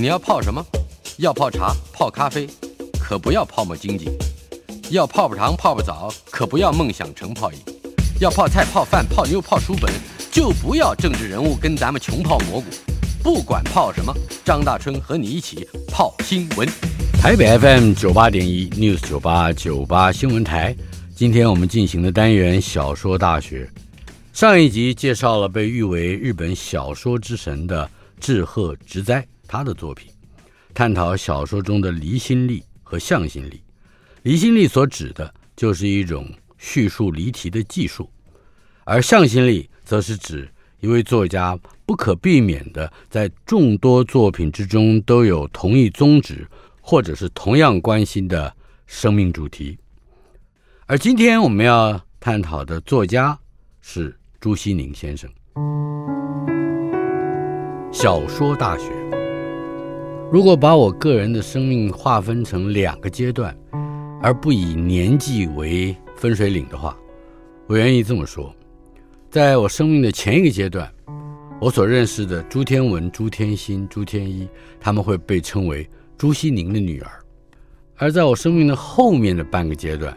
你要泡什么？要泡茶、泡咖啡，可不要泡沫经济；要泡泡糖、泡泡澡，可不要梦想成泡影；要泡菜、泡饭、泡妞、泡书本，就不要政治人物跟咱们穷泡蘑菇。不管泡什么，张大春和你一起泡新闻。台北 FM 九八点一 News 九八九八新闻台，今天我们进行的单元小说大学，上一集介绍了被誉为日本小说之神的志贺直哉。他的作品探讨小说中的离心力和向心力。离心力所指的就是一种叙述离题的技术，而向心力则是指一位作家不可避免的在众多作品之中都有同一宗旨或者是同样关心的生命主题。而今天我们要探讨的作家是朱西宁先生。小说大学。如果把我个人的生命划分成两个阶段，而不以年纪为分水岭的话，我愿意这么说：在我生命的前一个阶段，我所认识的朱天文、朱天心、朱天一，他们会被称为朱西宁的女儿；而在我生命的后面的半个阶段，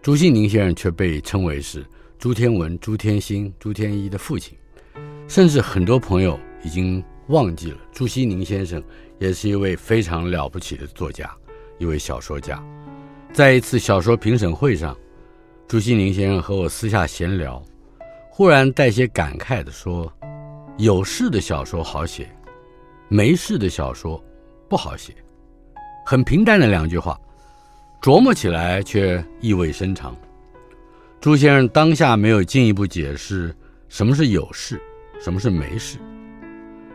朱西宁先生却被称为是朱天文、朱天心、朱天一的父亲，甚至很多朋友已经忘记了朱西宁先生。也是一位非常了不起的作家，一位小说家。在一次小说评审会上，朱西宁先生和我私下闲聊，忽然带些感慨地说：“有事的小说好写，没事的小说不好写。”很平淡的两句话，琢磨起来却意味深长。朱先生当下没有进一步解释什么是有事，什么是没事，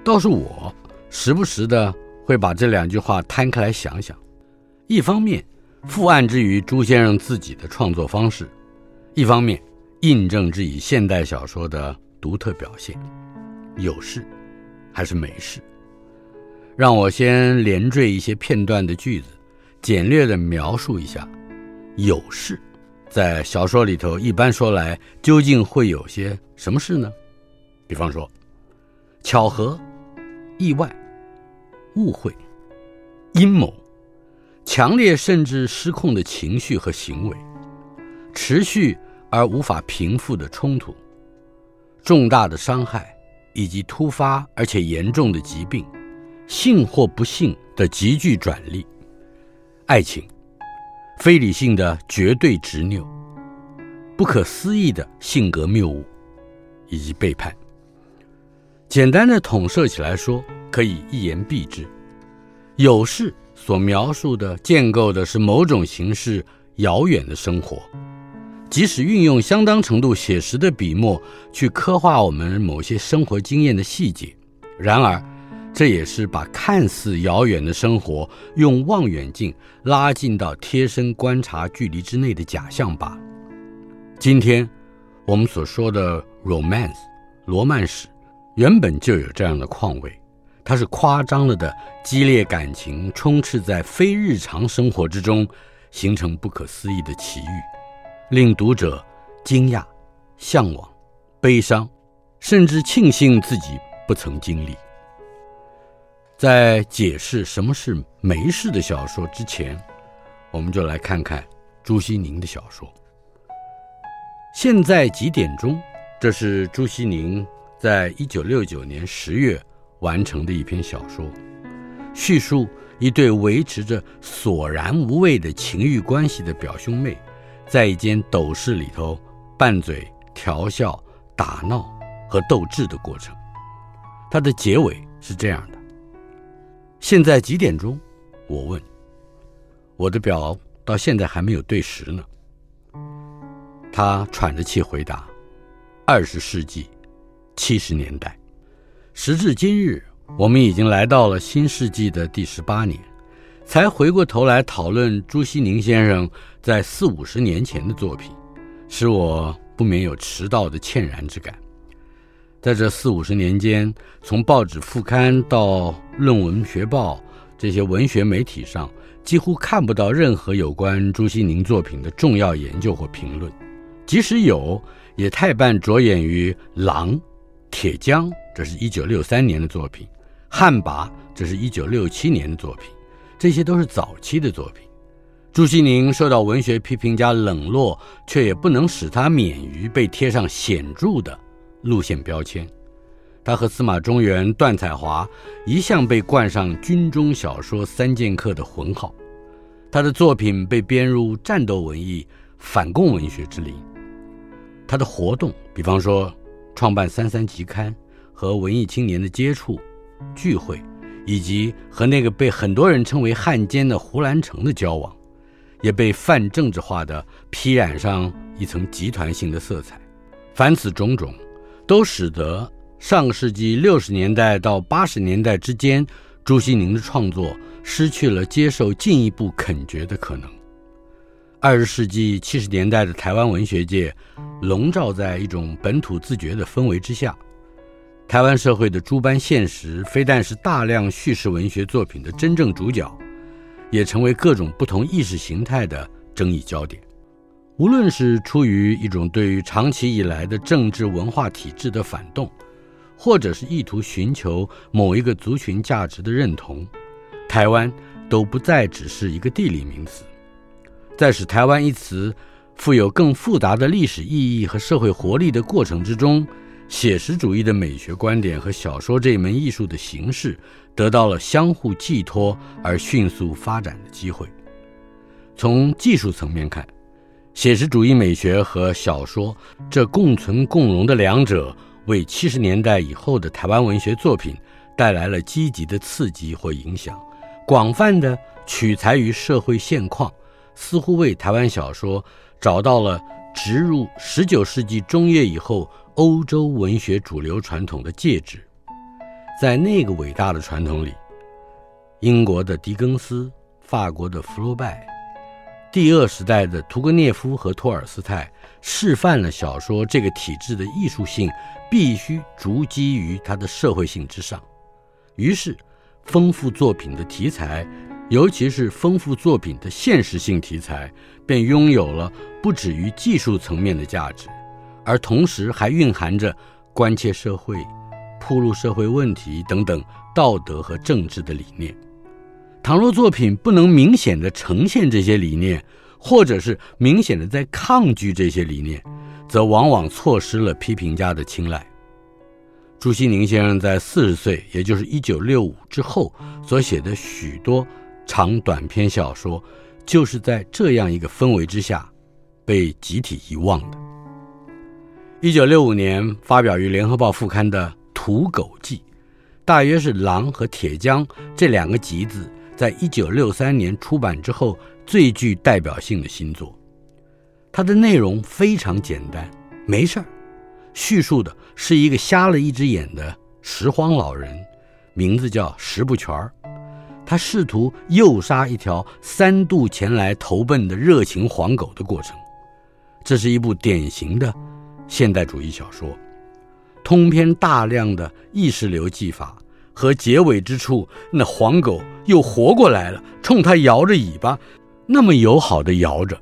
倒是我时不时的。会把这两句话摊开来想想，一方面附案之于朱先生自己的创作方式，一方面印证之以现代小说的独特表现。有事还是没事？让我先连缀一些片段的句子，简略地描述一下。有事，在小说里头一般说来，究竟会有些什么事呢？比方说，巧合、意外。误会、阴谋、强烈甚至失控的情绪和行为，持续而无法平复的冲突，重大的伤害，以及突发而且严重的疾病，幸或不幸的急剧转利，爱情，非理性的绝对执拗，不可思议的性格谬误，以及背叛。简单的统摄起来说。可以一言蔽之，有事所描述的、建构的是某种形式遥远的生活，即使运用相当程度写实的笔墨去刻画我们某些生活经验的细节，然而，这也是把看似遥远的生活用望远镜拉近到贴身观察距离之内的假象吧。今天我们所说的 romance 罗曼史，原本就有这样的况味。它是夸张了的激烈感情，充斥在非日常生活之中，形成不可思议的奇遇，令读者惊讶、向往、悲伤，甚至庆幸自己不曾经历。在解释什么是没事的小说之前，我们就来看看朱西宁的小说。现在几点钟？这是朱西宁在一九六九年十月。完成的一篇小说，叙述一对维持着索然无味的情欲关系的表兄妹，在一间斗室里头拌嘴、调笑、打闹和斗智的过程。它的结尾是这样的：现在几点钟？我问。我的表到现在还没有对时呢。他喘着气回答：二十世纪七十年代。时至今日，我们已经来到了新世纪的第十八年，才回过头来讨论朱西甯先生在四五十年前的作品，使我不免有迟到的歉然之感。在这四五十年间，从报纸副刊到论文学报这些文学媒体上，几乎看不到任何有关朱西甯作品的重要研究或评论。即使有，也太半着眼于《狼》《铁浆》，这是一九六三年的作品；《旱魃》，这是一九六七年的作品。这些都是早期的作品。朱西甯受到文学批评家冷落，却也不能使他免于被贴上显著的路线标签。他和司马中原、段彩华一向被冠上军中小说三剑客的浑号。他的作品被编入战斗文艺、反共文学之林。他的活动，比方说创办《三三集刊》和文艺青年的接触、聚会，以及和那个被很多人称为汉奸的胡兰成的交往，也被泛政治化的披染上一层集团性的色彩。凡此种种，都使得上世纪六十年代到八十年代之间，朱西宁的创作失去了接受进一步肯决的可能。二十世纪七十年代的台湾文学界，笼罩在一种本土自觉的氛围之下。台湾社会的诸般现实，非但是大量叙事文学作品的真正主角，也成为各种不同意识形态的争议焦点。无论是出于一种对于长期以来的政治文化体制的反动，或者是意图寻求某一个族群价值的认同，台湾都不再只是一个地理名词。在使“台湾”一词富有更复杂的历史意义和社会活力的过程之中，写实主义的美学观点和小说这门艺术的形式得到了相互寄托而迅速发展的机会。从技术层面看，写实主义美学和小说这共存共荣的两者，为七十年代以后的台湾文学作品带来了积极的刺激或影响，广泛的取材于社会现况。似乎为台湾小说找到了植入十九世纪中叶以后欧洲文学主流传统的介质，在那个伟大的传统里，英国的狄更斯、法国的福楼拜、第二时代的屠格涅夫和托尔斯泰，示范了小说这个体制的艺术性必须逐基于它的社会性之上。于是，丰富作品的题材。尤其是丰富作品的现实性题材，便拥有了不止于技术层面的价值，而同时还蕴含着关切社会、暴露社会问题等等道德和政治的理念。倘若作品不能明显地呈现这些理念，或者是明显地在抗拒这些理念，则往往错失了批评家的青睐。朱西宁先生在四十岁，也就是一九六五之后所写的许多。长短篇小说，就是在这样一个氛围之下，被集体遗忘的。一九六五年发表于《联合报》副刊的《土狗记》，大约是《狼》和《铁匠》这两个集子在一九六三年出版之后最具代表性的新作。它的内容非常简单，没事儿，叙述的是一个瞎了一只眼的拾荒老人，名字叫石不全儿。他试图诱杀一条三度前来投奔的热情黄狗的过程，这是一部典型的现代主义小说，通篇大量的意识流技法和结尾之处，那黄狗又活过来了，冲他摇着尾巴，那么友好的摇着，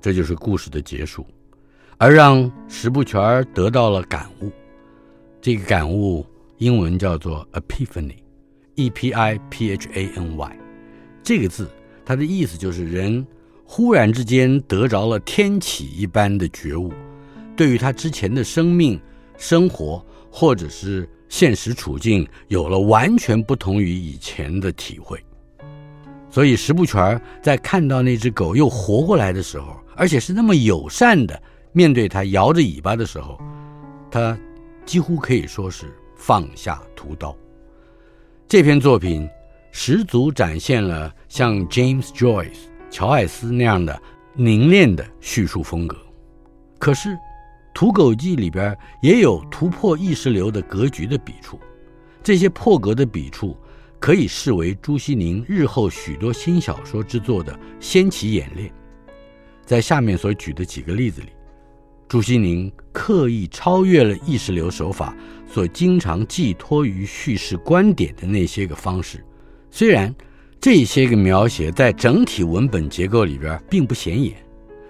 这就是故事的结束，而让石不全得到了感悟，这个感悟英文叫做 epiphany。E P I P H A N Y，这个字，它的意思就是人忽然之间得着了天启一般的觉悟，对于他之前的生命、生活或者是现实处境，有了完全不同于以前的体会。所以石不全在看到那只狗又活过来的时候，而且是那么友善的面对它摇着尾巴的时候，他几乎可以说是放下屠刀。这篇作品十足展现了像 James Joyce、乔艾斯那样的凝练的叙述风格。可是，《土狗记》里边也有突破意识流的格局的笔触。这些破格的笔触，可以视为朱西甯日后许多新小说之作的先期演练。在下面所举的几个例子里，朱西甯刻意超越了意识流手法所经常寄托于叙事观点的那些个方式。虽然这些个描写在整体文本结构里边并不显眼，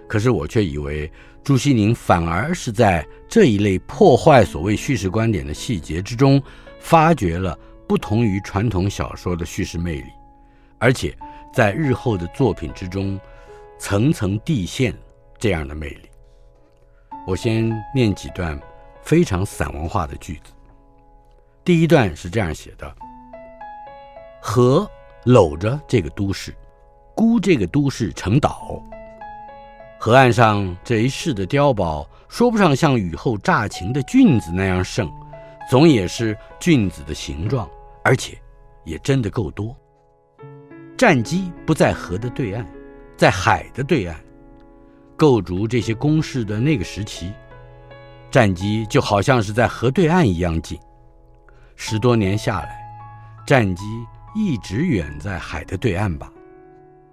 可是我却以为朱西宁反而是在这一类破坏所谓叙事观点的细节之中，发掘了不同于传统小说的叙事魅力，而且在日后的作品之中。层层递现这样的魅力。我先念几段非常散文化的句子。第一段是这样写的：河搂着这个都市，孤这个都市成岛。河岸上这一世的碉堡，说不上像雨后乍晴的菌子那样盛，总也是菌子的形状，而且也真的够多。战机不在河的对岸。在海的对岸，构筑这些工事的那个时期，战机就好像是在河对岸一样近。十多年下来，战机一直远在海的对岸吧。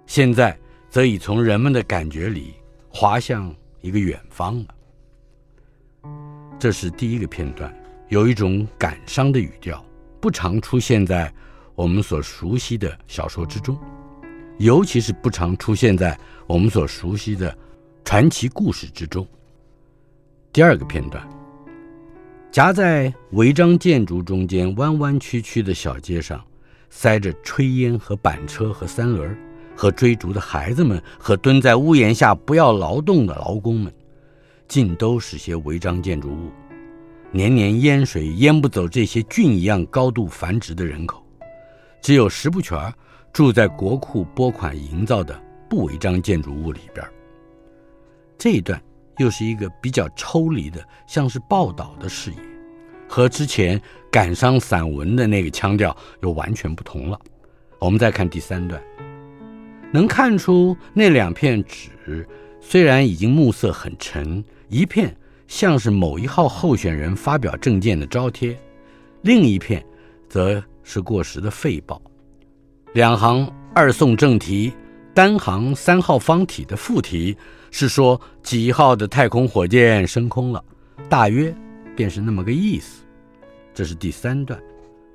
现在则已从人们的感觉里滑向一个远方了。这是第一个片段，有一种感伤的语调，不常出现在我们所熟悉的小说之中。尤其是不常出现在我们所熟悉的传奇故事之中。第二个片段，夹在违章建筑中间弯弯曲曲的小街上，塞着炊烟和板车和三轮，和追逐的孩子们，和蹲在屋檐下不要劳动的劳工们，尽都是些违章建筑物。年年淹水淹不走这些菌一样高度繁殖的人口，只有十不全儿。住在国库拨款营造的不违章建筑物里边，这一段又是一个比较抽离的，像是报道的视野，和之前感伤散文的那个腔调又完全不同了。我们再看第三段，能看出那两片纸虽然已经暮色很沉，一片像是某一号候选人发表政见的招贴，另一片则是过时的废报。两行二宋正题，单行三号方体的副题是说几号的太空火箭升空了，大约便是那么个意思。这是第三段，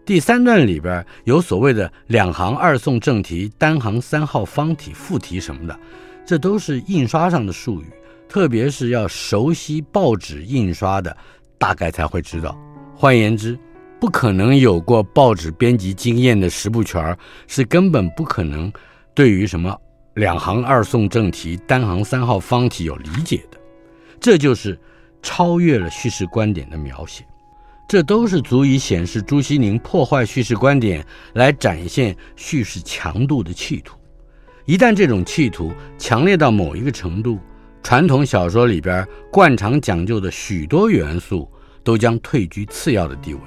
第三段里边有所谓的两行二宋正题，单行三号方体副题什么的，这都是印刷上的术语，特别是要熟悉报纸印刷的，大概才会知道。换言之。不可能有过报纸编辑经验的十不全是根本不可能对于什么两行二宋正题、单行三号方体有理解的。这就是超越了叙事观点的描写，这都是足以显示朱西甯破坏叙事观点来展现叙事强度的企图。一旦这种企图强烈到某一个程度，传统小说里边惯常讲究的许多元素都将退居次要的地位。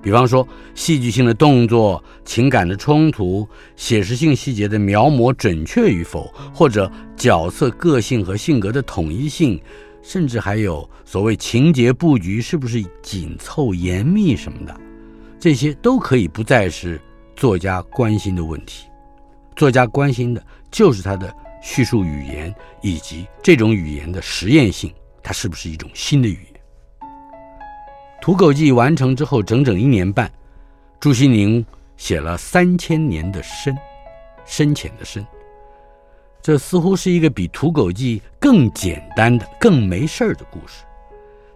比方说，戏剧性的动作、情感的冲突、写实性细节的描摹准确与否，或者角色个性和性格的统一性，甚至还有所谓情节布局是不是紧凑严密什么的，这些都可以不再是作家关心的问题。作家关心的就是他的叙述语言以及这种语言的实验性，它是不是一种新的语言。《土狗记》完成之后，整整一年半，朱西宁写了三千年的深，深浅的深。这似乎是一个比《土狗记》更简单的、更没事儿的故事。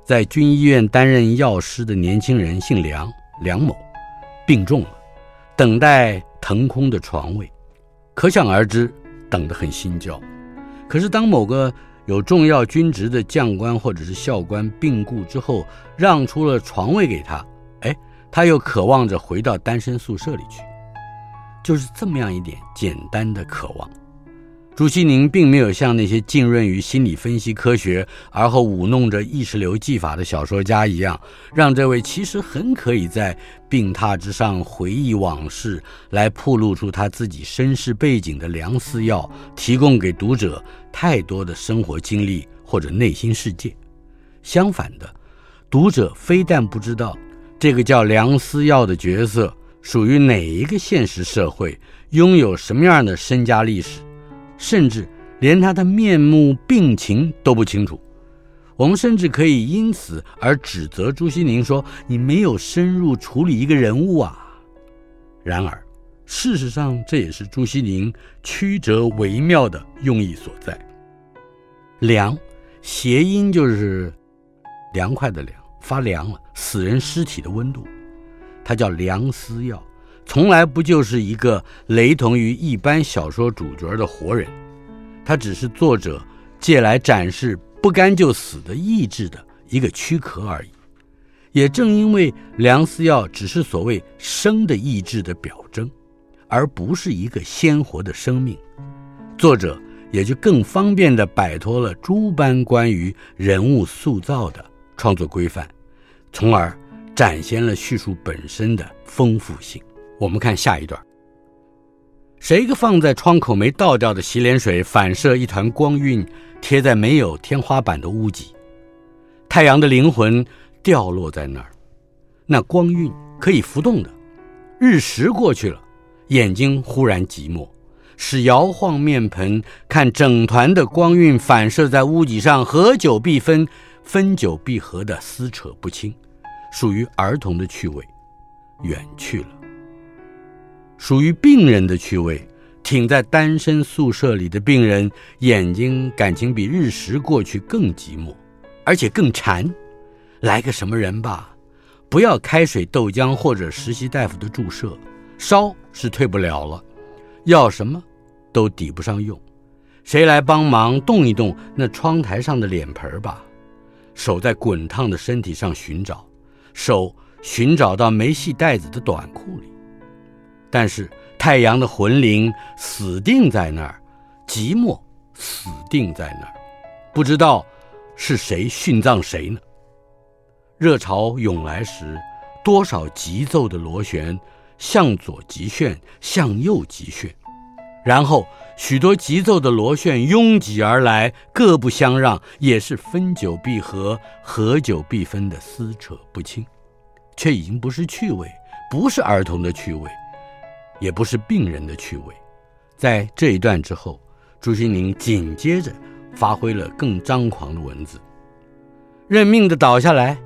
在军医院担任药师的年轻人姓梁，梁某，病重了，等待腾空的床位，可想而知，等得很心焦。可是当某个有重要军职的将官或者是校官病故之后，让出了床位给他，哎，他又渴望着回到单身宿舍里去，就是这么样一点简单的渴望。朱西宁并没有像那些浸润于心理分析科学，而后舞弄着意识流技法的小说家一样，让这位其实很可以在病榻之上回忆往事，来曝露出他自己身世背景的梁思耀，提供给读者太多的生活经历或者内心世界。相反的，读者非但不知道这个叫梁思耀的角色属于哪一个现实社会，拥有什么样的身家历史，甚至连他的面目病情都不清楚。我们甚至可以因此而指责朱西宁说：“你没有深入处理一个人物啊。”然而，事实上这也是朱西宁曲折微妙的用意所在。凉，谐音就是凉快的凉，发凉了，死人尸体的温度。他叫凉思药，从来不就是一个雷同于一般小说主角的活人，他只是作者借来展示。不甘就死的意志的一个躯壳而已，也正因为梁思耀只是所谓生的意志的表征，而不是一个鲜活的生命，作者也就更方便地摆脱了诸般关于人物塑造的创作规范，从而展现了叙述本身的丰富性。我们看下一段，谁个放在窗口没倒掉的洗脸水反射一团光晕。贴在没有天花板的屋脊，太阳的灵魂掉落在那儿，那光晕可以浮动的。日食过去了，眼睛忽然寂寞，使摇晃面盆，看整团的光晕反射在屋脊上，合久必分，分久必合的撕扯不清，属于儿童的趣味，远去了；属于病人的趣味。挺在单身宿舍里的病人，眼睛感情比日食过去更寂寞，而且更馋。来个什么人吧，不要开水豆浆或者实习大夫的注射，烧是退不了了，要什么都抵不上用。谁来帮忙动一动那窗台上的脸盆吧？手在滚烫的身体上寻找，手寻找到没系带子的短裤里，但是。太阳的魂灵死定在那儿，寂寞死定在那儿，不知道是谁殉葬谁呢？热潮涌来时，多少急奏的螺旋，向左急旋，向右急旋，然后许多急奏的螺旋拥挤而来，各不相让，也是分久必合，合久必分的撕扯不清，却已经不是趣味，不是儿童的趣味。也不是病人的趣味，在这一段之后，朱西宁紧接着发挥了更张狂的文字，认命的倒下来，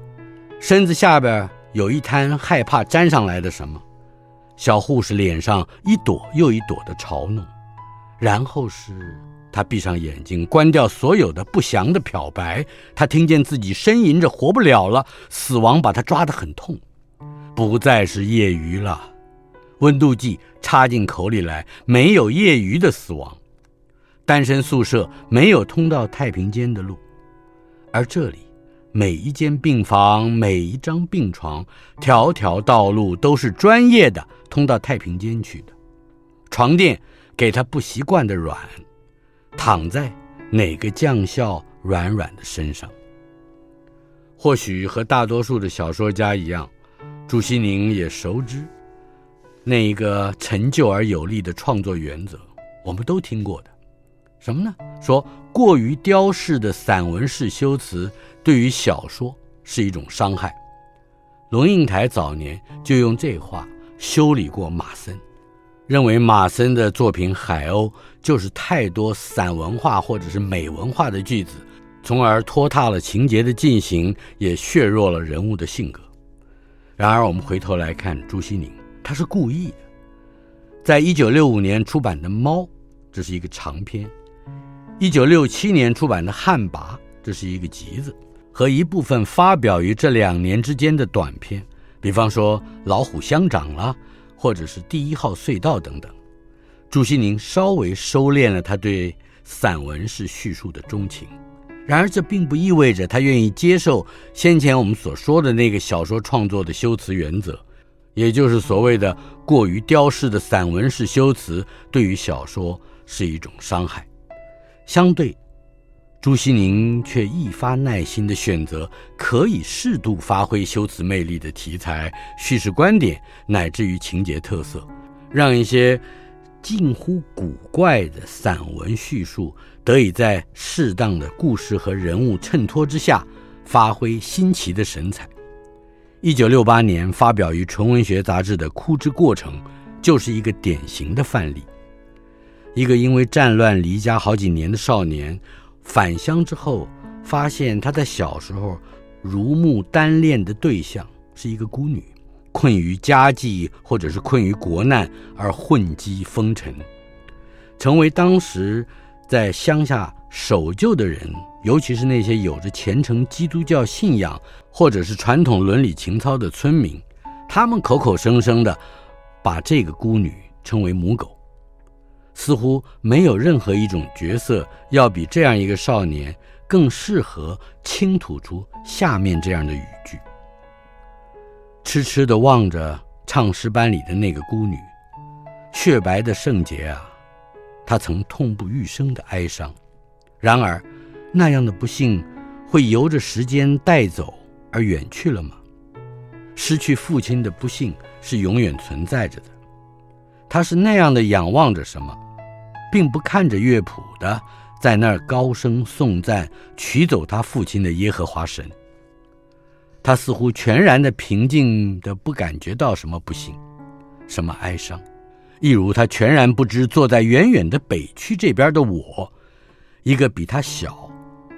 身子下边有一滩害怕沾上来的什么，小护士脸上一朵又一朵的嘲弄，然后是他闭上眼睛，关掉所有的不祥的漂白，他听见自己呻吟着活不了了，死亡把他抓得很痛，不再是业余了。温度计插进口里来，没有业余的死亡。单身宿舍没有通到太平间的路，而这里每一间病房、每一张病床、条条道路都是专业的通到太平间去的。床垫给他不习惯的软，躺在哪个将校软软的身上？或许和大多数的小说家一样，朱西宁也熟知。那一个陈旧而有力的创作原则，我们都听过的，什么呢？说过于雕饰的散文式修辞对于小说是一种伤害。龙应台早年就用这话修理过马森，认为马森的作品《海鸥》就是太多散文化或者是美文化的句子，从而拖沓了情节的进行，也削弱了人物的性格。然而，我们回头来看朱西宁。他是故意的，在一九六五年出版的《猫》，这是一个长篇；一九六七年出版的《旱魃》，这是一个集子，和一部分发表于这两年之间的短篇，比方说《老虎乡长》啦，或者是《第一号隧道》等等。朱西宁稍微收敛了他对散文式叙述的钟情，然而这并不意味着他愿意接受先前我们所说的那个小说创作的修辞原则。也就是所谓的过于雕饰的散文式修辞，对于小说是一种伤害。相对，朱西宁却一发耐心地选择可以适度发挥修辞魅力的题材、叙事观点，乃至于情节特色，让一些近乎古怪的散文叙述得以在适当的故事和人物衬托之下，发挥新奇的神采。一九六八年发表于《纯文学》杂志的《哭之过程》，就是一个典型的范例。一个因为战乱离家好几年的少年，返乡之后，发现他在小时候如沐单恋的对象是一个孤女，困于家计或者是困于国难而混迹风尘，成为当时在乡下守旧的人。尤其是那些有着虔诚基督教信仰或者是传统伦理情操的村民，他们口口声声的把这个孤女称为母狗，似乎没有任何一种角色要比这样一个少年更适合倾吐出下面这样的语句。痴痴的望着唱诗班里的那个孤女，雪白的圣洁啊，她曾痛不欲生的哀伤，然而。那样的不幸会由着时间带走而远去了吗？失去父亲的不幸是永远存在着的。他是那样的仰望着什么，并不看着乐谱的，在那儿高声颂赞取走他父亲的耶和华神。他似乎全然的平静的不感觉到什么不幸，什么哀伤，一如他全然不知坐在远远的北区这边的我，一个比他小。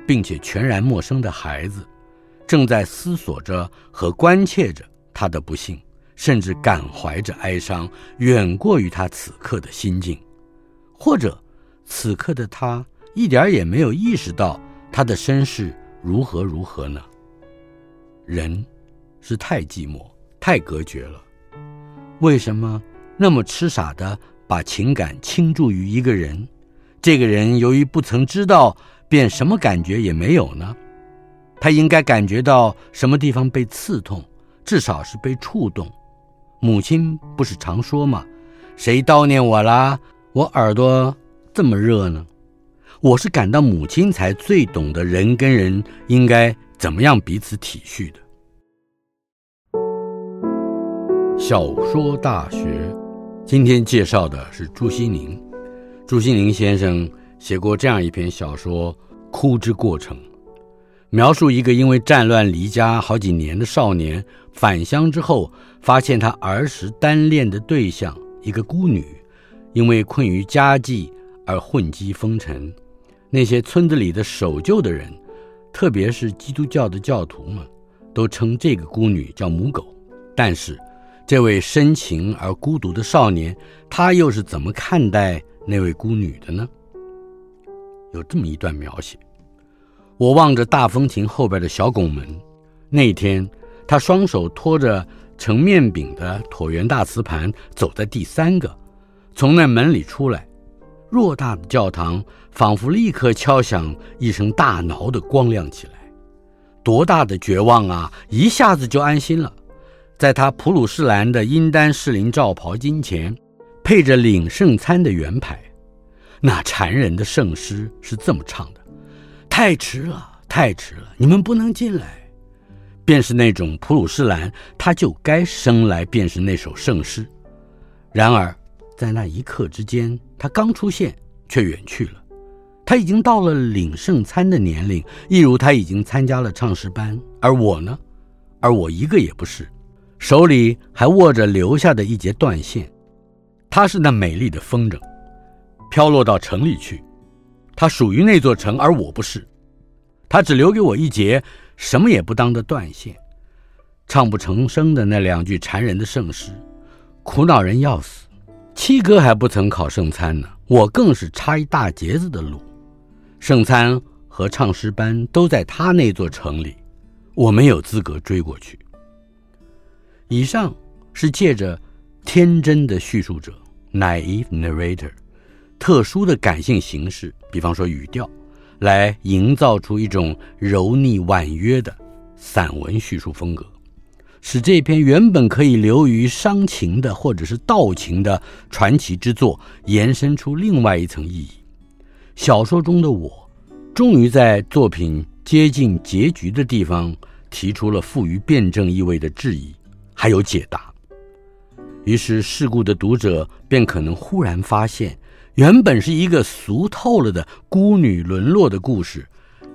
并且全然陌生的孩子，正在思索着和关切着他的不幸，甚至感怀着哀伤，远过于他此刻的心境，或者此刻的他一点也没有意识到他的身世如何如何呢？人是太寂寞、太隔绝了，为什么那么痴傻地把情感倾注于一个人？这个人由于不曾知道。便什么感觉也没有呢？他应该感觉到什么地方被刺痛，至少是被触动。母亲不是常说吗？谁叨念我啦？我耳朵这么热呢？我是感到母亲才最懂得人跟人应该怎么样彼此体恤的。小说大学，今天介绍的是朱西宁。朱西甯先生。写过这样一篇小说《哭之过程》，描述一个因为战乱离家好几年的少年返乡之后，发现他儿时单恋的对象一个孤女，因为困于家计而混迹风尘。那些村子里的守旧的人，特别是基督教的教徒们，都称这个孤女叫母狗。但是，这位深情而孤独的少年，他又是怎么看待那位孤女的呢？有这么一段描写：我望着大风琴后边的小拱门，那天他双手托着盛面饼的椭圆大瓷盘，走在第三个，从那门里出来，偌大的教堂仿佛立刻敲响一声大挠的光亮起来。多大的绝望啊！一下子就安心了，在他普鲁士蓝的殷丹士林罩袍巾前，配着领圣餐的圆牌。那缠人的圣诗是这么唱的：“太迟了，太迟了，你们不能进来。”便是那种普鲁士蓝，他就该生来便是那首圣诗。然而，在那一刻之间，他刚出现，却远去了。他已经到了领圣餐的年龄，一如他已经参加了唱诗班。而我呢？而我一个也不是，手里还握着留下的一截断线。他是那美丽的风筝。飘落到城里去，它属于那座城，而我不是。他只留给我一截什么也不当的断线，唱不成声的那两句缠人的圣诗，苦恼人要死。七哥还不曾考圣餐呢，我更是差一大截子的路。圣餐和唱诗班都在他那座城里，我没有资格追过去。以上是借着天真的叙述者 （naive narrator）。特殊的感性形式，比方说语调，来营造出一种柔腻婉约的散文叙述风格，使这篇原本可以流于伤情的或者是道情的传奇之作，延伸出另外一层意义。小说中的我，终于在作品接近结局的地方，提出了富于辩证意味的质疑，还有解答。于是，世故的读者便可能忽然发现。原本是一个俗透了的孤女沦落的故事，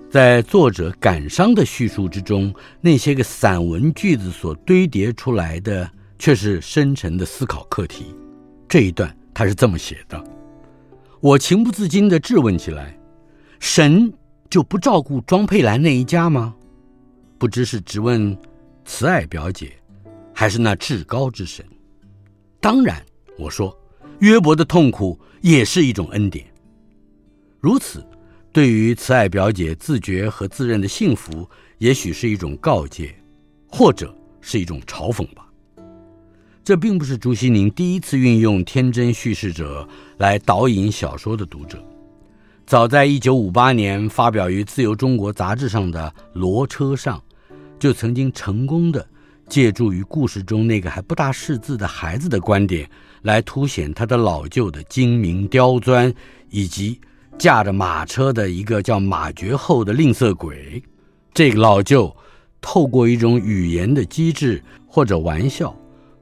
在作者感伤的叙述之中，那些个散文句子所堆叠出来的，却是深沉的思考课题。这一段他是这么写的：我情不自禁地质问起来，神就不照顾庄佩兰那一家吗？不知是质问慈爱表姐，还是那至高之神？当然，我说，约伯的痛苦也是一种恩典。如此，对于慈爱表姐自觉和自认的幸福，也许是一种告诫，或者是一种嘲讽吧。这并不是朱西甯第一次运用天真叙事者来导引小说的读者。早在1958年发表于《自由中国》杂志上的《骡车上》，就曾经成功的借助于故事中那个还不大识字的孩子的观点，来凸显他的老舅的精明刁钻，以及驾着马车的一个叫马绝后的吝啬鬼。这个老舅透过一种语言的机智或者玩笑，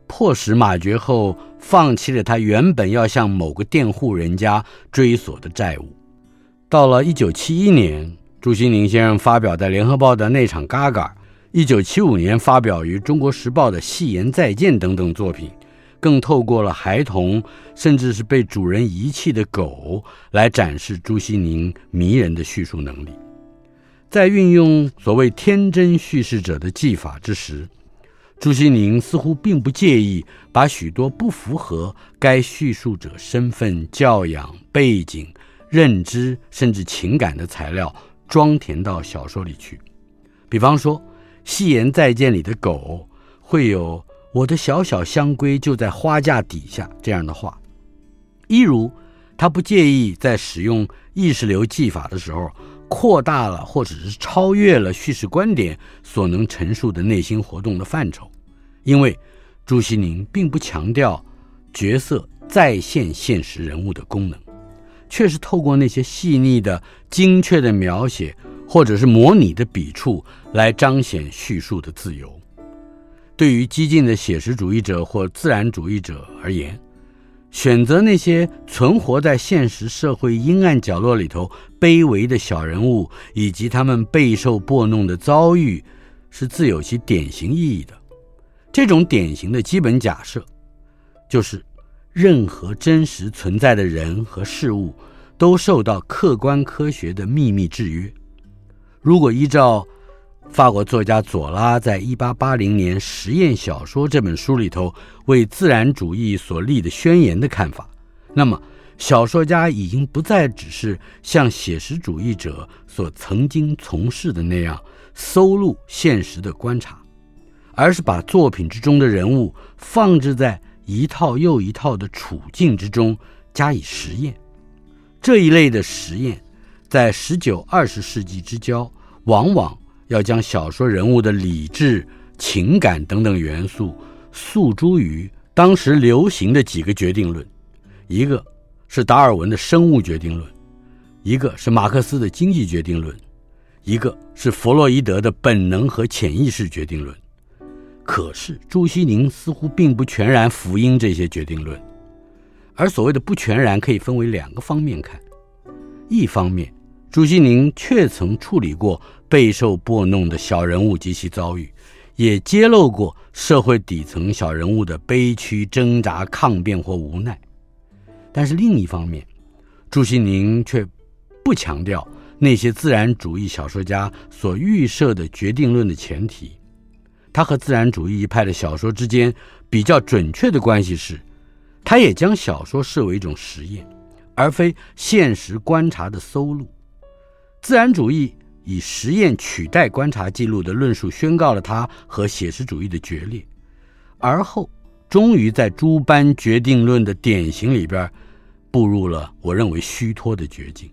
迫使马绝后放弃了他原本要向某个佃户人家追索的债务。到了一九七一年，朱西宁先生发表在《联合报》的那场嘎嘎，一九七五年发表于《中国时报》的《戏言再见》等等作品，更透过了孩童，甚至是被主人遗弃的狗，来展示朱西宁迷人的叙述能力。在运用所谓天真叙事者的技法之时，朱西宁似乎并不介意把许多不符合该叙述者身份、教养、背景。认知甚至情感的材料装填到小说里去，比方说《戏言再见》里的狗会有“我的小小香闺就在花架底下”这样的话，一如他不介意在使用意识流技法的时候扩大了或者是超越了叙事观点所能陈述的内心活动的范畴，因为朱西宁并不强调角色再现现实人物的功能。却是透过那些细腻的、精确的描写，或者是模拟的笔触，来彰显叙述的自由。对于激进的写实主义者或自然主义者而言，选择那些存活在现实社会阴暗角落里头卑微的小人物，以及他们备受拨弄的遭遇，是自有其典型意义的。这种典型的基本假设，就是。任何真实存在的人和事物，都受到客观科学的秘密制约。如果依照法国作家左拉在1880年《实验小说》这本书里头为自然主义所立的宣言的看法，那么小说家已经不再只是像写实主义者所曾经从事的那样搜录现实的观察，而是把作品之中的人物放置在。一套又一套的处境之中加以实验，这一类的实验，在十九、二十世纪之交，往往要将小说人物的理智、情感等等元素诉诸于当时流行的几个决定论，一个是达尔文的生物决定论，一个是马克思的经济决定论，一个是弗洛伊德的本能和潜意识决定论。可是朱西甯似乎并不全然符应这些决定论，而所谓的不全然可以分为两个方面看：一方面，朱西甯确曾处理过备受剥弄的小人物及其遭遇，也揭露过社会底层小人物的悲屈、挣扎、抗辩或无奈；但是另一方面，朱西宁却不强调那些自然主义小说家所预设的决定论的前提。他和自然主义一派的小说之间比较准确的关系是，他也将小说视为一种实验，而非现实观察的搜录。自然主义以实验取代观察记录的论述，宣告了他和写实主义的决裂，而后终于在诸般决定论的典型里边，步入了我认为虚脱的绝境。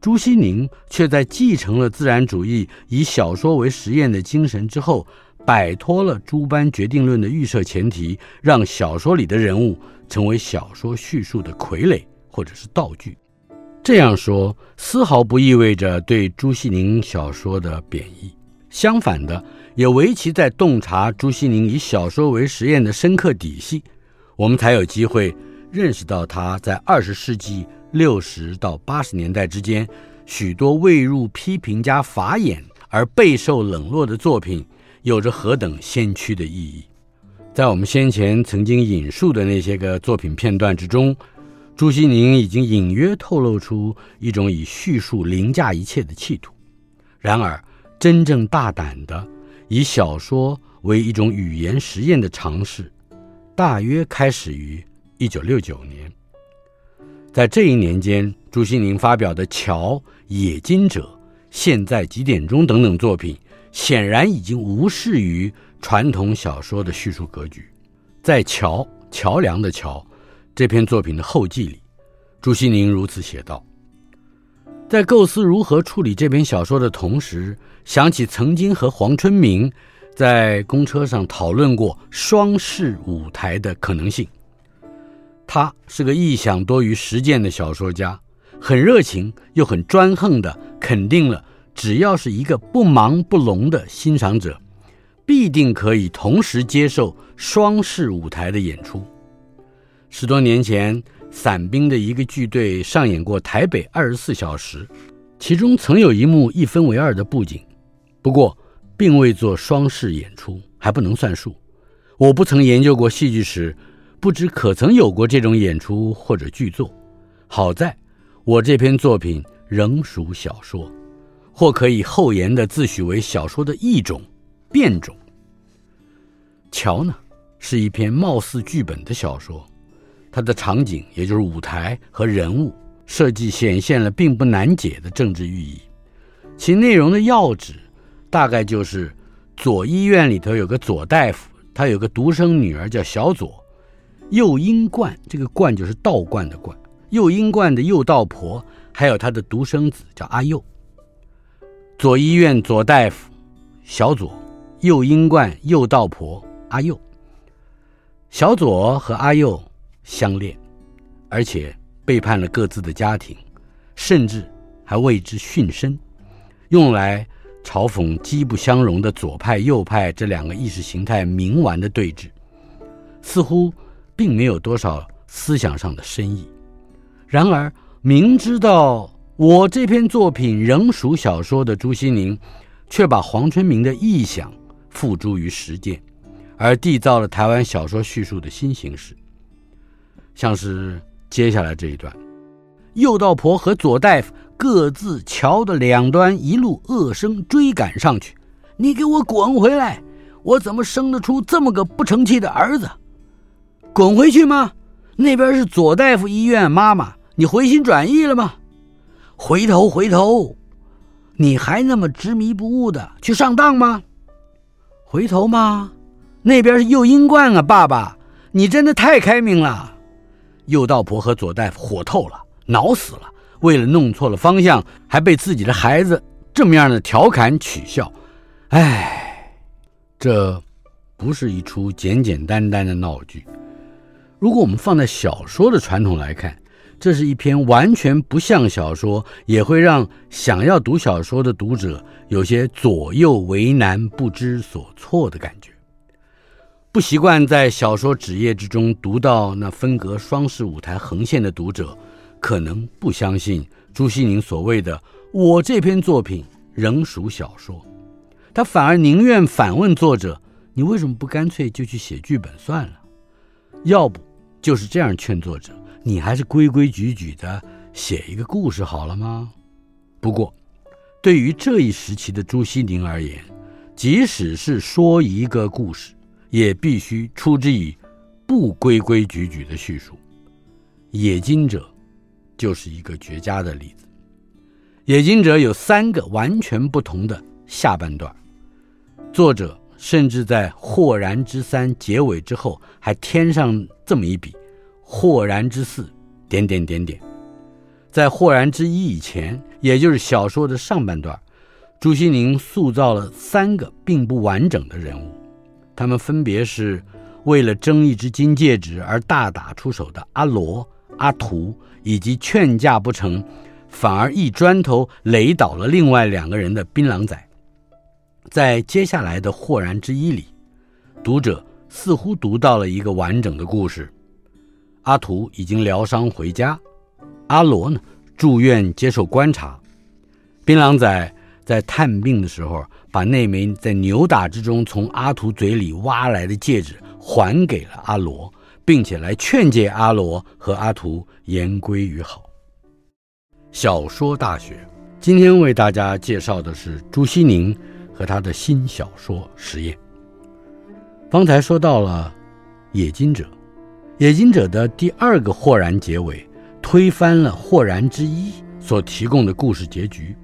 朱西甯却在继承了自然主义以小说为实验的精神之后，摆脱了诸般决定论的预设前提，让小说里的人物成为小说叙述的傀儡或者是道具。这样说丝毫不意味着对朱西甯小说的贬义，相反的，也唯其在洞察朱西甯以小说为实验的深刻底细，我们才有机会认识到他在二十世纪。六十到八十年代之间，许多未入批评家法眼而备受冷落的作品，有着何等先驱的意义。在我们先前曾经引述的那些个作品片段之中，朱西宁已经隐约透露出一种以叙述凌驾一切的企图。然而，真正大胆的以小说为一种语言实验的尝试，大约开始于一九六九年。在这一年间，朱西宁发表的《桥》《冶金者》《现在几点钟》等等作品，显然已经无视于传统小说的叙述格局。在《桥》桥梁的桥。这篇作品的后记里，朱西宁如此写道：“在构思如何处理这篇小说的同时，想起曾经和黄春明在公车上讨论过双室舞台的可能性。他是个臆想多于实践的小说家，很热情又很专横的肯定了，只要是一个不盲不聋的欣赏者，必定可以同时接受双室舞台的演出。”十多年前，伞兵的一个剧队上演过《台北二十四小时》，其中曾有一幕一分为二的布景，不过并未做双室演出，还不能算数。我不曾研究过戏剧史，不知可曾有过这种演出或者剧作。好在我这篇作品仍属小说，或可以厚颜地自诩为小说的一种变种。桥呢，是一篇貌似剧本的小说。它的场景，也就是舞台和人物设计，显现了并不难解的政治寓意。其内容的要旨，大概就是左医院里头有个左大夫，他有个独生女儿叫小左。右英冠，这个冠就是道观的冠。右英冠的右道婆，还有他的独生子叫阿佑。左医院左大夫，小左，右英冠右道婆阿佑。小左和阿佑。相恋，而且背叛了各自的家庭，甚至还为之殉身，用来嘲讽极不相容的左派右派这两个意识形态冥顽的对峙，似乎并没有多少思想上的深意。然而，明知道我这篇作品仍属小说的朱西宁，却把黄春明的臆想付诸于实践，而缔造了台湾小说叙述的新形式。像是接下来这一段，右道婆和左大夫各自桥的两端一路恶声追赶上去：“你给我滚回来！我怎么生得出这么个不成器的儿子？滚回去吗？那边是左大夫医院，妈妈，你回心转意了吗？回头回头，你还那么执迷不悟的去上当吗？回头吗？那边是右英冠啊，爸爸，你真的太开明了。”右道婆和左大夫火透了，恼死了。为了弄错了方向，还被自己的孩子这么样的调侃取笑。唉，这不是一出简简单单的闹剧。如果我们放在小说的传统来看，这是一篇完全不像小说，也会让想要读小说的读者有些左右为难、不知所措的感觉。不习惯在小说纸页之中读到那分隔双室舞台横线的读者，可能不相信朱西甯所谓的“我这篇作品仍属小说”，他反而宁愿反问作者：“你为什么不干脆就去写剧本算了？要不就是这样劝作者，你还是规规矩矩的写一个故事好了吗？”不过，对于这一时期的朱西甯而言，即使是说一个故事，也必须出之以不规规矩矩的叙述，《冶金者》就是一个绝佳的例子。《冶金者》有三个完全不同的下半段，作者甚至在“豁然之三”结尾之后还添上这么一笔：“豁然之四”点点点点。在“豁然之一”以前，也就是小说的上半段，朱西宁塑造了三个并不完整的人物。他们分别是为了争一只金戒指而大打出手的阿罗、阿图，以及劝架不成，反而一砖头垒倒了另外两个人的槟榔仔。在接下来的豁然之一里，读者似乎读到了一个完整的故事：阿图已经疗伤回家，阿罗呢住院接受观察，槟榔仔在探病的时候，把那枚在扭打之中从阿图嘴里挖来的戒指还给了阿罗，并且来劝诫阿罗和阿图言归于好。小说大学，今天为大家介绍的是朱西宁和他的新小说《实验》。方才说到了《冶金者》，《冶金者》的第二个豁然结尾，推翻了《豁然之一》所提供的故事结局。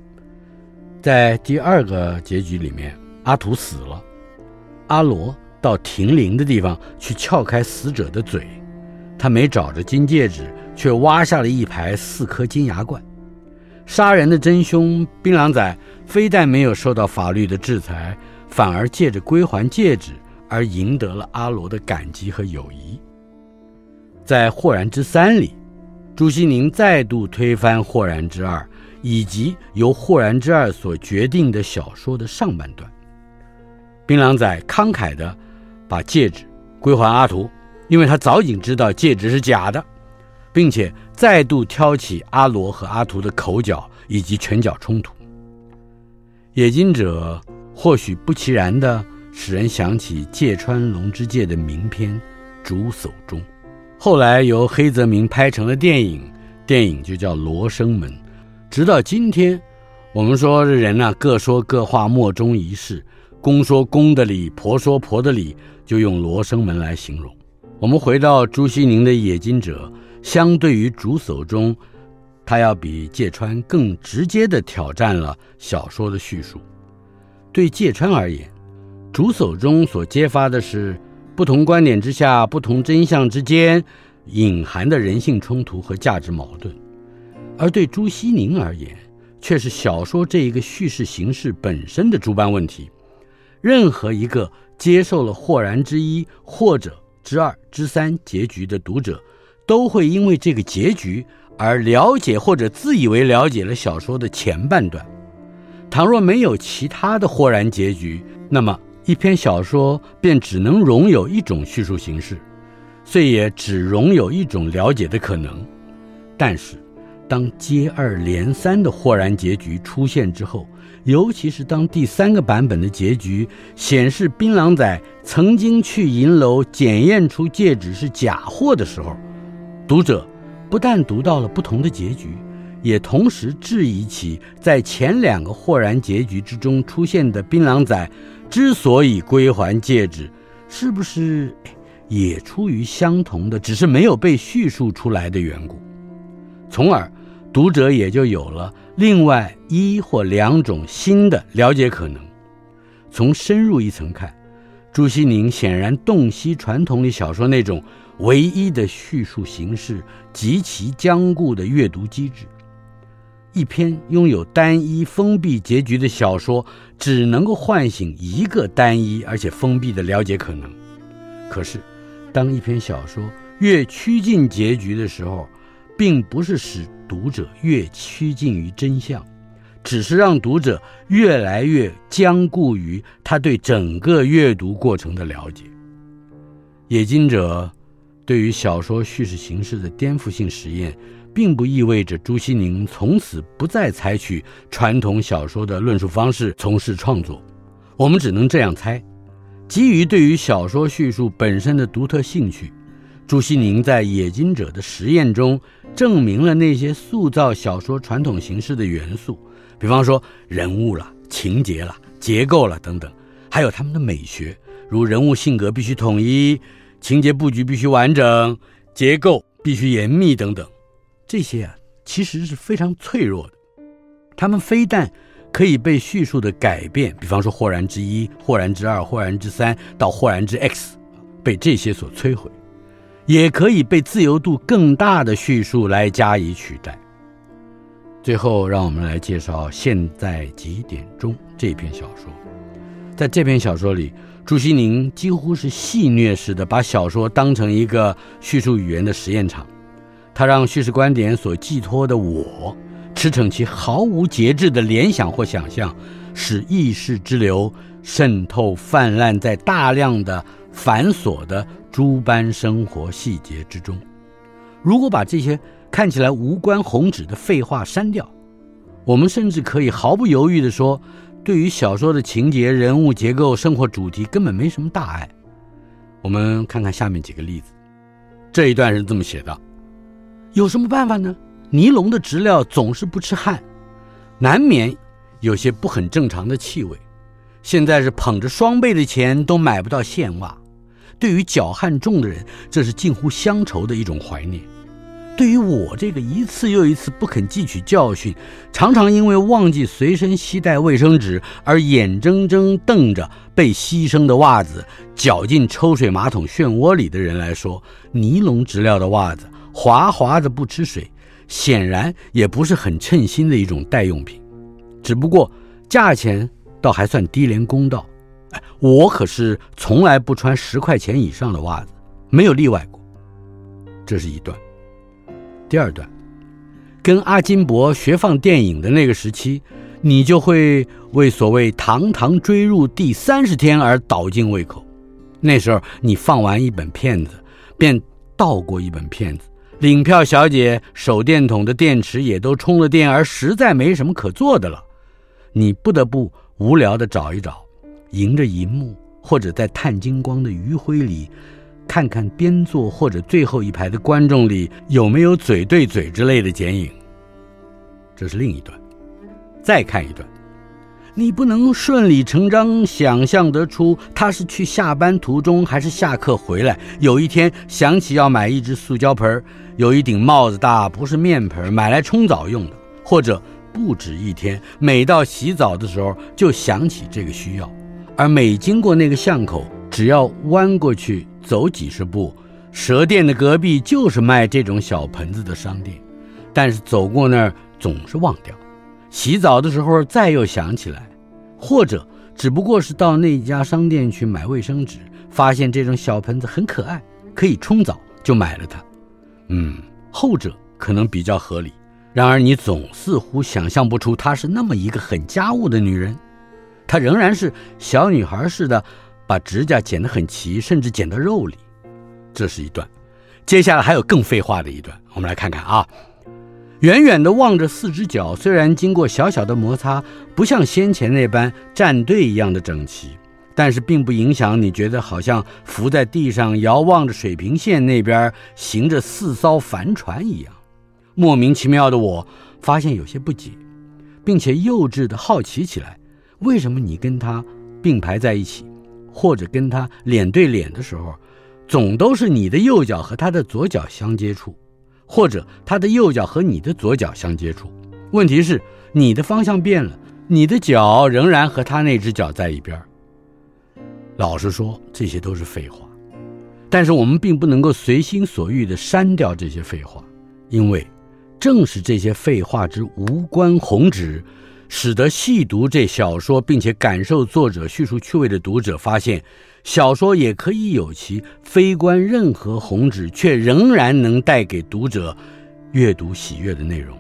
在第二个结局里面，阿图死了，阿罗到停灵的地方去撬开死者的嘴，他没找着金戒指，却挖下了一排四颗金牙冠。杀人的真凶槟榔仔非但没有受到法律的制裁，反而借着归还戒指而赢得了阿罗的感激和友谊。在《豁然之三》里，朱西宁再度推翻《霍然之二》。以及由《霍然之二》所决定的小说的上半段，槟榔仔慷慨地把戒指归还阿图，因为他早已知道戒指是假的，并且再度挑起阿罗和阿图的口角以及拳脚冲突。冶金者或许不其然地使人想起芥川龙之介的名篇《竹叟中》，后来由黑泽明拍成了电影，电影就叫《罗生门》。直到今天，我们说这人呢，各说各话，莫衷一是。公说公的理，婆说婆的理，就用罗生门来形容。我们回到朱西甯的《冶金者》，相对于《竹叟中》，他要比芥川更直接地挑战了小说的叙述。对芥川而言，《竹叟中》所揭发的是不同观点之下、不同真相之间隐含的人性冲突和价值矛盾。而对朱西宁而言，却是小说这一个叙事形式本身的诸般问题。任何一个接受了豁然之一或者之二之三结局的读者，都会因为这个结局而了解或者自以为了解了小说的前半段。倘若没有其他的豁然结局，那么一篇小说便只能容有一种叙述形式，遂也只容有一种了解的可能。但是，当接二连三的豁然结局出现之后，尤其是当第三个版本的结局显示槟榔仔曾经去银楼检验出戒指是假货的时候，读者不但读到了不同的结局，也同时质疑起在前两个豁然结局之中出现的槟榔仔之所以归还戒指，是不是也出于相同的，只是没有被叙述出来的缘故，从而。读者也就有了另外一或两种新的了解可能。从深入一层看，朱西宁显然洞悉传统里小说那种唯一的叙述形式极其僵固的阅读机制。一篇拥有单一封闭结局的小说，只能够唤醒一个单一而且封闭的了解可能。可是，当一篇小说越趋近结局的时候，并不是使读者越趋近于真相，只是让读者越来越僵固于他对整个阅读过程的了解。冶金者对于小说叙事形式的颠覆性实验，并不意味着朱西宁从此不再采取传统小说的论述方式从事创作。我们只能这样猜：基于对于小说叙述本身的独特兴趣。朱西宁在《冶金者》的实验中，证明了那些塑造小说传统形式的元素，比方说人物了、情节了、结构了等等，还有他们的美学，如人物性格必须统一、情节布局必须完整、结构必须严密等等。这些啊，其实是非常脆弱的。他们非但可以被叙述的改变，比方说豁然之一、豁然之二、豁然之三到豁然之 X，被这些所摧毁。也可以被自由度更大的叙述来加以取代。最后，让我们来介绍《现在几点钟》这篇小说。在这篇小说里，朱西宁几乎是戏谑式的把小说当成一个叙述语言的实验场。他让叙事观点所寄托的我，驰骋其毫无节制的联想或想象，使意识之流渗透泛滥在大量的繁琐的。诸般生活细节之中，如果把这些看起来无关宏旨的废话删掉，我们甚至可以毫不犹豫地说，对于小说的情节、人物结构、生活主题根本没什么大碍。我们看看下面几个例子。这一段是这么写的：有什么办法呢？尼龙的质料总是不吃汗，难免有些不很正常的气味。现在是捧着双倍的钱都买不到线袜。对于脚汗重的人，这是近乎乡愁的一种怀念。对于我这个一次又一次不肯汲取教训，常常因为忘记随身携带卫生纸而眼睁睁瞪着被牺牲的袜子搅进抽水马桶漩涡里的人来说，尼龙质料的袜子滑滑的不吃水，显然也不是很称心的一种代用品。只不过价钱倒还算低廉公道。哎，我可是从来不穿十块钱以上的袜子，没有例外过。这是一段。第二段，跟阿金伯学放电影的那个时期，你就会为所谓“堂堂追入第三十天”而倒尽胃口。那时候你放完一本片子，便倒过一本片子。领票小姐手电筒的电池也都充了电，而实在没什么可做的了，你不得不无聊地找一找，迎着银幕或者在碳金光的余晖里。看看边座或者最后一排的观众里有没有嘴对嘴之类的剪影，这是另一段。再看一段，你不能顺理成章想象得出他是去下班途中还是下课回来。有一天想起要买一只塑胶盆，有一顶帽子大，不是面盆，买来冲澡用的。或者不止一天，每到洗澡的时候就想起这个需要，而每经过那个巷口，只要弯过去。走几十步，蛇店的隔壁就是卖这种小盆子的商店，但是走过那儿总是忘掉。洗澡的时候再又想起来，或者只不过是到那家商店去买卫生纸，发现这种小盆子很可爱，可以冲澡，就买了它。嗯，后者可能比较合理。然而你总似乎想象不出她是那么一个很家务的女人，她仍然是小女孩似的。把指甲剪得很齐，甚至剪到肉里，这是一段。接下来还有更废话的一段，我们来看看啊。远远地望着四只脚，虽然经过小小的摩擦，不像先前那般站队一样的整齐，但是并不影响你觉得好像浮在地上遥望着水平线那边行着四艘帆船一样。莫名其妙的我发现有些不解，并且幼稚地好奇起来：为什么你跟他并排在一起？或者跟他脸对脸的时候，总都是你的右脚和他的左脚相接触，或者他的右脚和你的左脚相接触。问题是你的方向变了，你的脚仍然和他那只脚在一边。老实说，这些都是废话，但是我们并不能够随心所欲地删掉这些废话，因为正是这些废话之无关宏旨。使得细读这小说并且感受作者叙述趣味的读者发现，小说也可以有其非关任何红纸却仍然能带给读者阅读喜悦的内容，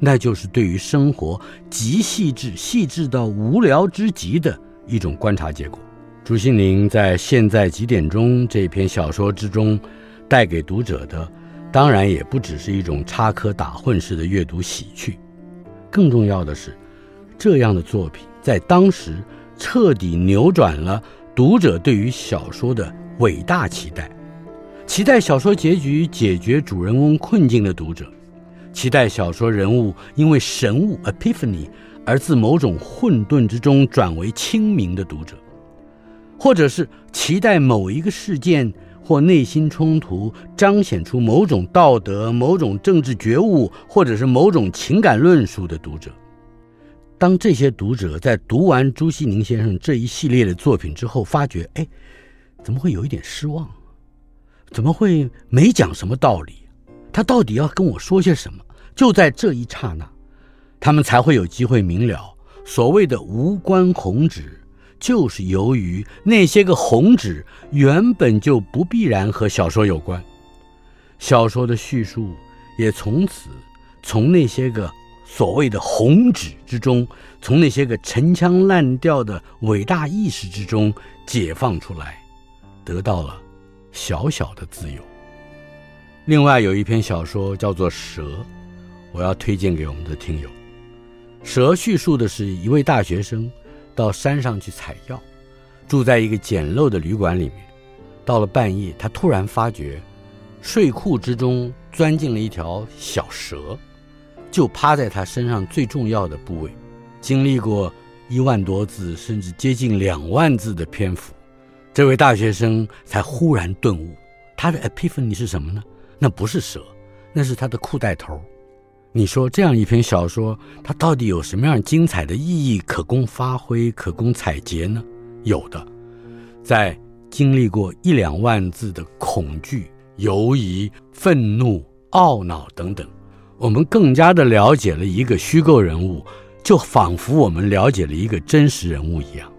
那就是对于生活极细致、细致到无聊之极的一种观察结果。朱西甯在《现在几点钟》这篇小说之中，带给读者的，当然也不只是一种插科打诨式的阅读喜趣，更重要的是。这样的作品在当时彻底扭转了读者对于小说的伟大期待，期待小说结局解决主人翁困境的读者，期待小说人物因为神悟 Epiphany 而自某种混沌之中转为清明的读者，或者是期待某一个事件或内心冲突彰显出某种道德、某种政治觉悟，或者是某种情感论述的读者。当这些读者在读完朱西甯先生这一系列的作品之后，发觉，哎，怎么会有一点失望？怎么会没讲什么道理？他到底要跟我说些什么？就在这一刹那，他们才会有机会明了，所谓的无关宏旨，就是由于那些个宏旨原本就不必然和小说有关，小说的叙述也从此从那些个。所谓的红纸之中，从那些个陈腔滥调的伟大意识之中解放出来，得到了小小的自由。另外有一篇小说叫做《蛇》，我要推荐给我们的听友。《蛇叙述的是一位大学生到山上去采药，住在一个简陋的旅馆里面。到了半夜，他突然发觉睡裤之中钻进了一条小蛇，就趴在他身上最重要的部位。经历过一万多字甚至接近两万字的篇幅，这位大学生才忽然顿悟，他的 epiphany 是什么呢？那不是蛇，那是他的裤带头。你说这样一篇小说，它到底有什么样精彩的意义可供发挥、可供采撷呢？有的，在经历过一两万字的恐惧、犹疑、愤怒、懊恼等等，我们更加的了解了一个虚构人物，就仿佛我们了解了一个真实人物一样。